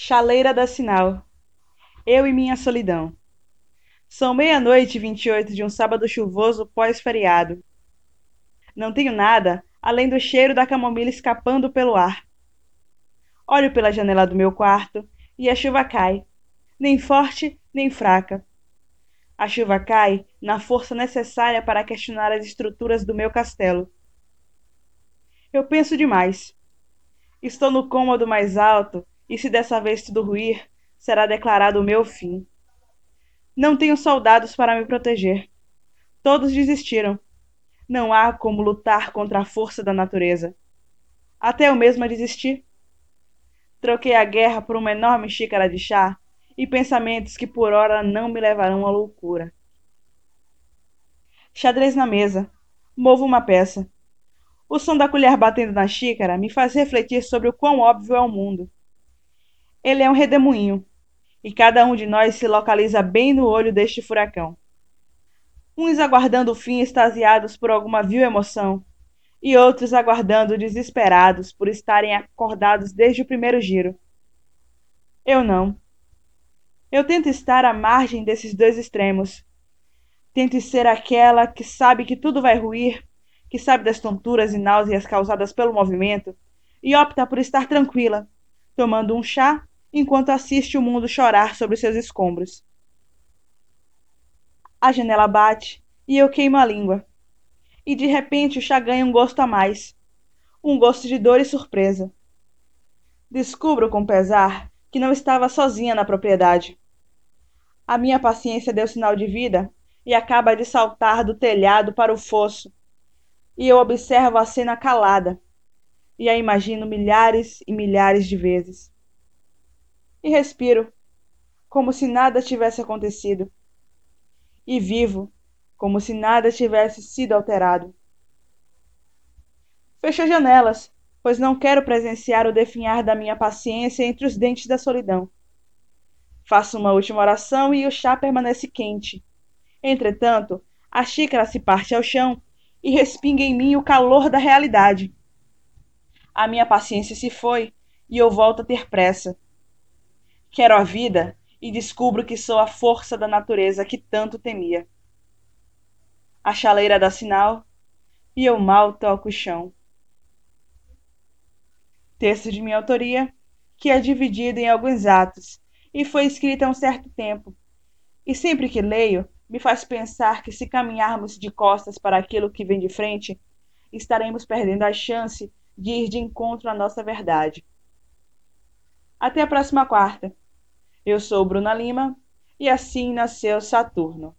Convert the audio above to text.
Chaleira da Sinal. Eu e minha solidão. São meia-noite e vinte e oito de um sábado chuvoso pós-feriado. Não tenho nada além do cheiro da camomila escapando pelo ar. Olho pela janela do meu quarto e a chuva cai, nem forte nem fraca. A chuva cai na força necessária para questionar as estruturas do meu castelo. Eu penso demais. Estou no cômodo mais alto e se dessa vez tudo ruir, será declarado o meu fim. Não tenho soldados para me proteger. Todos desistiram. Não há como lutar contra a força da natureza. Até eu mesma desisti. Troquei a guerra por uma enorme xícara de chá e pensamentos que por ora não me levarão à loucura. Xadrez na mesa. Movo uma peça. O som da colher batendo na xícara me faz refletir sobre o quão óbvio é o mundo. Ele é um redemoinho, e cada um de nós se localiza bem no olho deste furacão. Uns aguardando o fim extasiados por alguma vil emoção, e outros aguardando desesperados por estarem acordados desde o primeiro giro. Eu não. Eu tento estar à margem desses dois extremos. Tento ser aquela que sabe que tudo vai ruir, que sabe das tonturas e náuseas causadas pelo movimento, e opta por estar tranquila, tomando um chá enquanto assiste o mundo chorar sobre seus escombros. A janela bate e eu queimo a língua. E de repente o chá ganha um gosto a mais. Um gosto de dor e surpresa. Descubro com pesar que não estava sozinha na propriedade. A minha paciência deu sinal de vida e acaba de saltar do telhado para o fosso. E eu observo a cena calada e a imagino milhares e milhares de vezes e respiro, como se nada tivesse acontecido. E vivo, como se nada tivesse sido alterado. Fecho as janelas, pois não quero presenciar o definhar da minha paciência entre os dentes da solidão. Faço uma última oração e o chá permanece quente. Entretanto, a xícara se parte ao chão e respinga em mim o calor da realidade. A minha paciência se foi e eu volto a ter pressa. Quero a vida e descubro que sou a força da natureza que tanto temia. A chaleira dá sinal e eu mal toco o chão. Texto de minha autoria, que é dividido em alguns atos e foi escrito há um certo tempo. E sempre que leio, me faz pensar que se caminharmos de costas para aquilo que vem de frente, estaremos perdendo a chance de ir de encontro à nossa verdade. Até a próxima quarta. Eu sou Bruna Lima e assim nasceu Saturno.